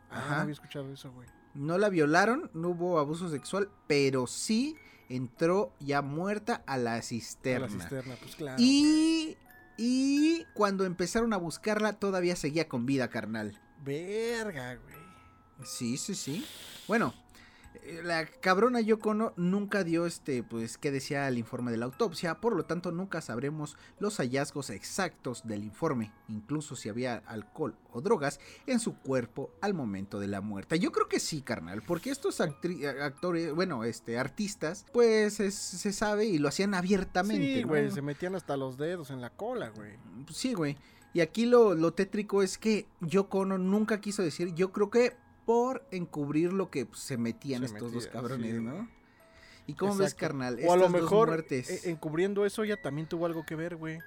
Ah, Ajá. no había escuchado eso, güey. No la violaron, no hubo abuso sexual, pero sí entró ya muerta a la A cisterna. la cisterna, pues claro. Y, y cuando empezaron a buscarla, todavía seguía con vida, carnal. Verga, güey. Sí, sí, sí. Bueno, la cabrona Yoko Ono nunca dio este, pues, qué decía el informe de la autopsia, por lo tanto nunca sabremos los hallazgos exactos del informe, incluso si había alcohol o drogas en su cuerpo al momento de la muerte. Yo creo que sí, carnal, porque estos actores, bueno, este, artistas, pues es- se sabe y lo hacían abiertamente. Sí, ¿no? güey, se metían hasta los dedos en la cola, güey. Sí, güey. Y aquí lo, lo tétrico es que Yoko Ono nunca quiso decir, yo creo que por encubrir lo que se metían Se estos dos cabrones, sí, ¿no? ¿Y cómo ves, carnal? O a lo dos mejor, muertes. eh, encubriendo eso, ella también tuvo algo que ver, güey.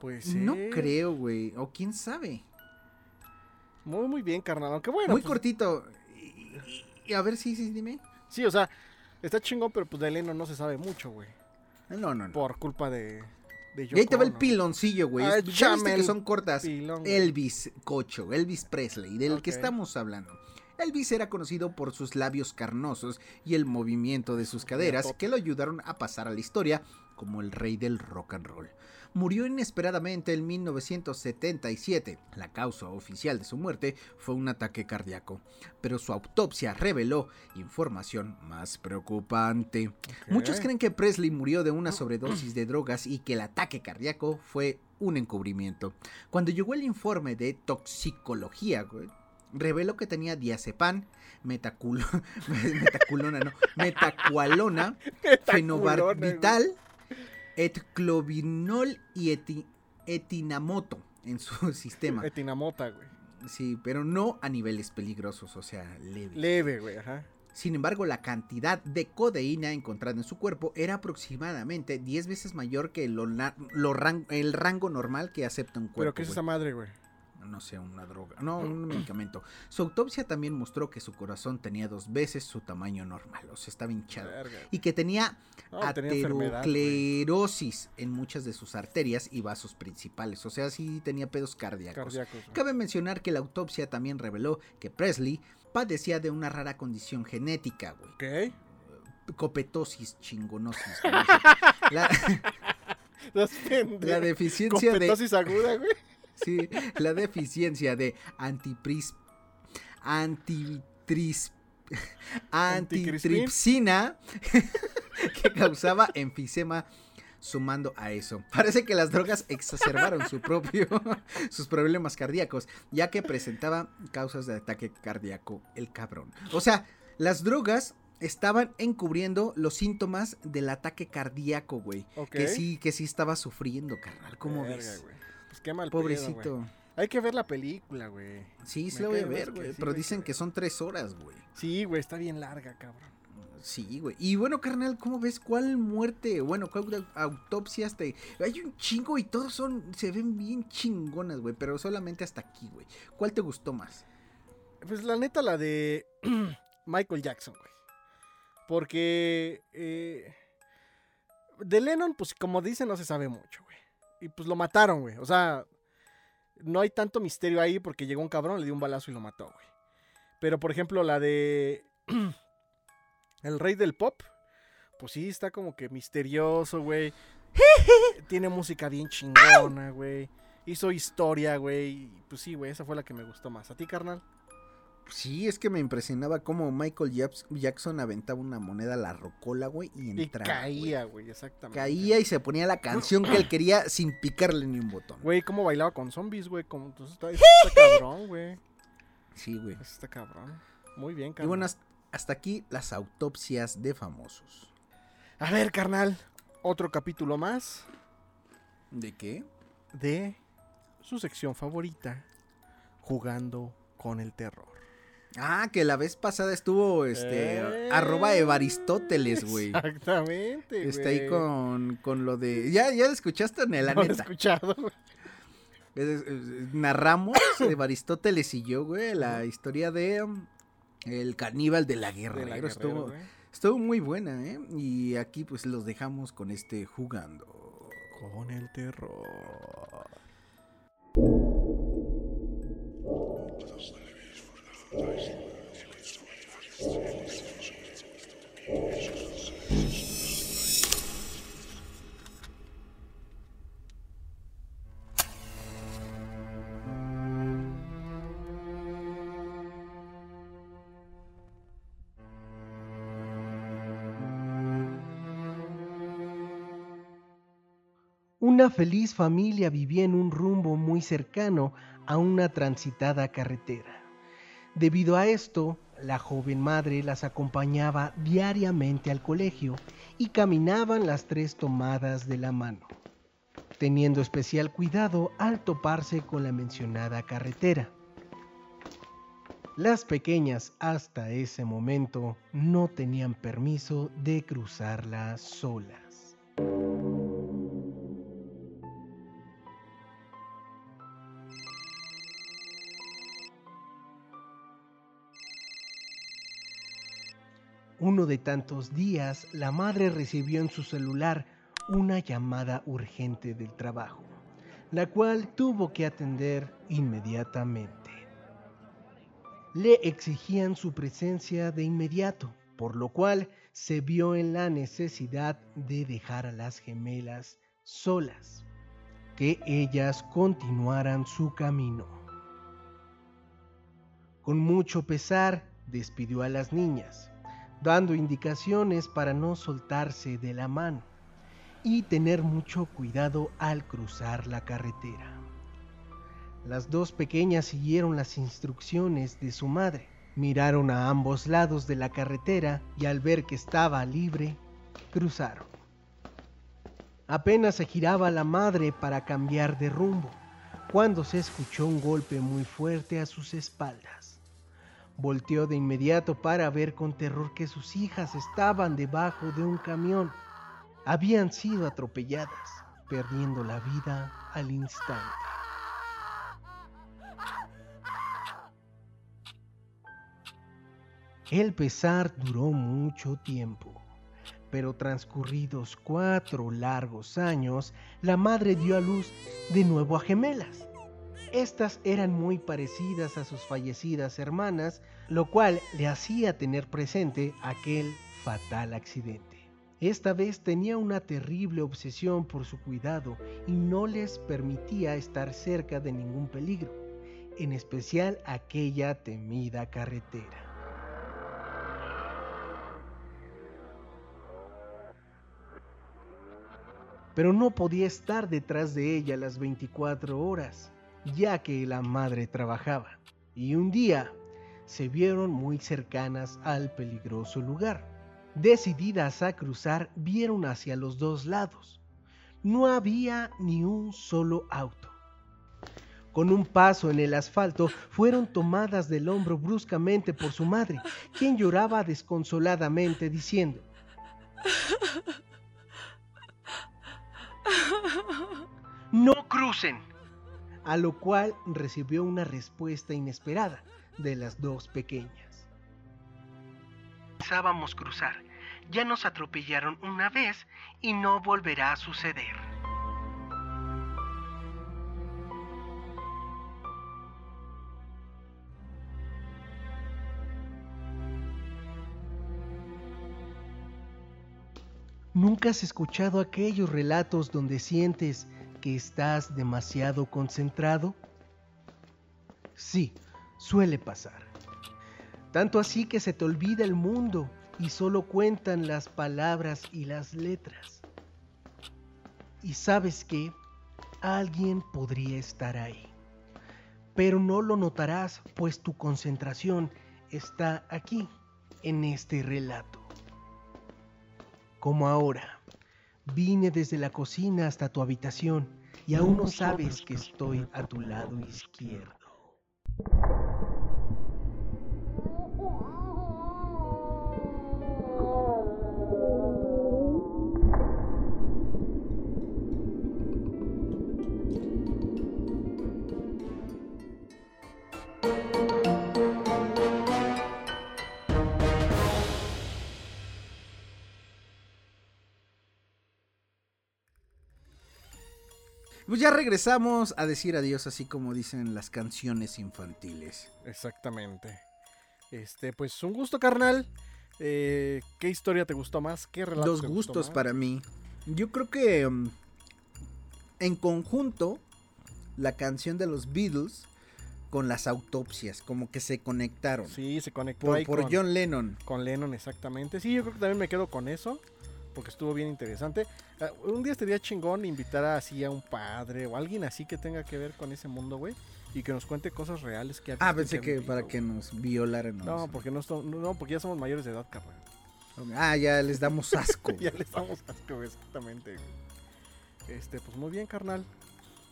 Pues No creo, güey. O quién sabe. Muy, muy bien, carnal. Aunque bueno. Muy pues, cortito. Y, a ver, sí, sí, dime. Sí, o sea, está chingón, pero pues de Lennon no se sabe mucho, güey. No, no, no. Por culpa de. Y ahí te va el piloncillo, güey. Ah, que son cortas. Pilón. Elvis Cocho, Elvis Presley, del que estamos hablando. Elvis era conocido por sus labios carnosos y el movimiento de sus caderas que lo ayudaron a pasar a la historia como el rey del rock and roll. Murió inesperadamente en 1977. La causa oficial de su muerte fue un ataque cardíaco, pero su autopsia reveló información más preocupante. Muchos creen que Presley murió de una sobredosis de drogas y que el ataque cardíaco fue un encubrimiento. Cuando llegó el informe de toxicología, reveló que tenía diazepam, metaculo, metaculona, no, metacualona, fenobarbital, etclovinol y eti- etinamoto en su sistema. Etinamota, güey. Sí, pero no a niveles peligrosos, o sea, leves. Leve, güey, ajá. Sin embargo, la cantidad de codeína encontrada en su cuerpo era aproximadamente 10 veces mayor que lo lo el rango normal que acepta un cuerpo. Pero ¿qué es esa madre, güey? No sé, una droga. No, un medicamento. Su autopsia también mostró que su corazón tenía dos veces su tamaño normal. O sea, estaba hinchado. Verga. Y que tenía No, aterosclerosis en muchas de sus arterias y vasos principales. O sea, sí tenía pedos cardíacos. Cardíacos. Cabe mencionar que la autopsia también reveló que Presley padecía de una rara condición genética, güey. Ok. Copetosis chingonosis. La, la deficiencia de... Copetosis aguda, güey. Sí, la deficiencia de antipris... Antitris... Antitripsina que causaba enfisema sumando a eso. Parece que las drogas exacerbaron su propio, sus problemas cardíacos, ya que presentaba causas de ataque cardíaco el cabrón. O sea, las drogas estaban encubriendo los síntomas del ataque cardíaco, güey. Ok. Que sí, que sí estaba sufriendo, carnal. ¿Cómo Verga, ves? güey. Pues qué mal pedo, güey. Pobrecito. Hay que ver la película, güey. Sí, sí la voy a ver, güey. sí, Pero güey, dicen que- que son tres horas, güey. Sí, güey, está bien larga, cabrón. Sí, güey. Y bueno, carnal, ¿cómo ves? ¿Cuál muerte? Bueno, ¿cuál au- autopsias te...? Hay un chingo y todos son... Se ven bien chingonas, güey. Pero solamente hasta aquí, güey. ¿Cuál te gustó más? Pues la neta, la de Michael Jackson, güey. Porque eh, de Lennon, pues como dicen, no se sabe mucho. Y pues lo mataron, güey. O sea, no hay tanto misterio ahí porque llegó un cabrón, le dio un balazo y lo mató, güey. Pero por ejemplo, la de El Rey del Pop, pues sí, está como que misterioso, güey. Tiene música bien chingona, güey. Hizo historia, güey. Pues sí, güey, esa fue la que me gustó más. ¿A ti, carnal? Sí, es que me impresionaba cómo Michael Jackson aventaba una moneda a la rocola, güey, y Y entraba. güey. caía, güey, exactamente. Caía y se ponía la canción que él quería sin picarle ni un botón. Güey, cómo bailaba con zombies, güey. Como, entonces está, está cabrón, güey. Sí, güey. Está cabrón. Muy bien, Y carnal. bueno, hasta aquí las autopsias de famosos. A ver, carnal. Otro capítulo más ¿De qué? de su sección favorita. Jugando con el terror. Ah, que la vez pasada estuvo este Eh, arroba Evaristóteles, güey. Exactamente, güey. Está ahí con, con lo de. Ya, ya lo escuchaste en la No lo he neta. escuchado, güey. Es- es- narramos Evaristóteles y yo, güey, la historia de um, el caníbal de la guerra. De la Guerrero. Estuvo, güey. estuvo muy buena, ¿eh? Y aquí pues los dejamos con este jugando. Con el terror. Una feliz familia vivía en un rumbo muy cercano a una transitada carretera. Debido a esto, la joven madre las acompañaba diariamente al colegio y caminaban las tres tomadas de la mano, teniendo especial cuidado al toparse con la mencionada carretera. Las pequeñas hasta ese momento no tenían permiso de cruzarla solas. Uno de tantos días, la madre recibió en su celular una llamada urgente del trabajo, la cual tuvo que atender inmediatamente. Le exigían su presencia de inmediato, por lo cual se vio en la necesidad de dejar a las gemelas solas, que ellas continuaran su camino. Con mucho pesar, despidió a las niñas, dando indicaciones para no soltarse de la mano y tener mucho cuidado al cruzar la carretera. Las dos pequeñas siguieron las instrucciones de su madre, miraron a ambos lados de la carretera y al ver que estaba libre, cruzaron. Apenas se giraba la madre para cambiar de rumbo, cuando se escuchó un golpe muy fuerte a sus espaldas. Volteó de inmediato para ver con terror que sus hijas estaban debajo de un camión. Habían sido atropelladas, perdiendo la vida al instante. El pesar duró mucho tiempo, pero transcurridos cuatro largos años, la madre dio a luz de nuevo a gemelas. Estas eran muy parecidas a sus fallecidas hermanas, lo cual le hacía tener presente aquel fatal accidente. Esta vez tenía una terrible obsesión por su cuidado y no les permitía estar cerca de ningún peligro, en especial aquella temida carretera. Pero no podía estar detrás de ella las 24 horas, ya que la madre trabajaba. Y un día se vieron muy cercanas al peligroso lugar. Decididas a cruzar, vieron hacia los dos lados. No había ni un solo auto. Con un paso en el asfalto, fueron tomadas del hombro bruscamente por su madre, quien lloraba desconsoladamente diciendo, No crucen. A lo cual recibió una respuesta inesperada de las dos pequeñas. Pensábamos cruzar. Ya nos atropellaron una vez y no volverá a suceder. ¿Nunca has escuchado aquellos relatos donde sientes que estás demasiado concentrado? Sí, suele pasar. Tanto así que se te olvida el mundo y solo cuentan las palabras y las letras. Y sabes que alguien podría estar ahí. Pero no lo notarás, pues tu concentración está aquí, en este relato. Como ahora, vine desde la cocina hasta tu habitación y aún no sabes que estoy a tu lado izquierdo. Pues ya regresamos a decir adiós, así como dicen las canciones infantiles. Exactamente. Este, pues un gusto, carnal. Eh, ¿Qué historia te gustó más? ¿Qué relato te gustó gustos más? para mí. Yo creo que mm, en conjunto la canción de los Beatles con las autopsias, como que se conectaron. Sí, se conectó por ahí por con, John Lennon. con Lennon, exactamente. Sí, yo creo que también me quedo con eso. Porque estuvo bien interesante. Ah, un día estaría chingón invitar así a un padre o alguien así que tenga que ver con ese mundo, güey. Y que nos cuente cosas reales que ha Ah, pensé que vivido, para güey. que nos violaran. No, porque no, no, porque ya somos mayores de edad, cabrón. Ah, ya les damos asco. ya le estamos asco, güey, exactamente. güey. Este, pues muy bien, carnal.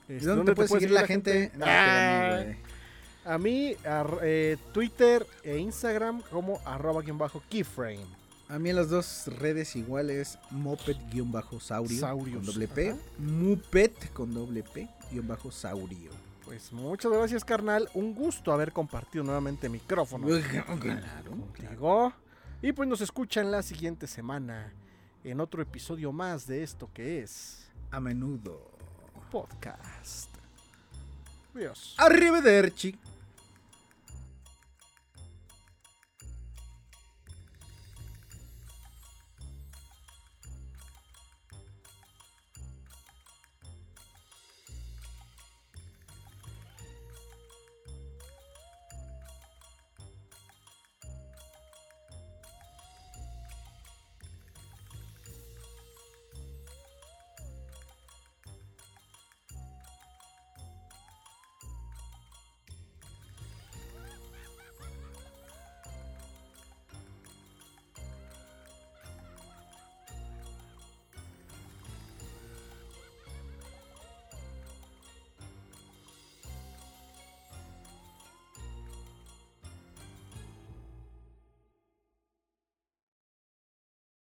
¿Y Este, ¿Dónde te puede seguir la gente? Ah, a mí, eh, Twitter e Instagram como arroba guion bajo keyframe. A mí en las dos redes iguales, moped-saurio Saurios, con doble P, ajá. con doble P, guion bajo saurio. Pues muchas gracias, carnal. Un gusto haber compartido nuevamente micrófono Claro. contigo. Y pues nos escuchan la siguiente semana en otro episodio más de esto que es A menudo. podcast. Adiós. Arrivederci.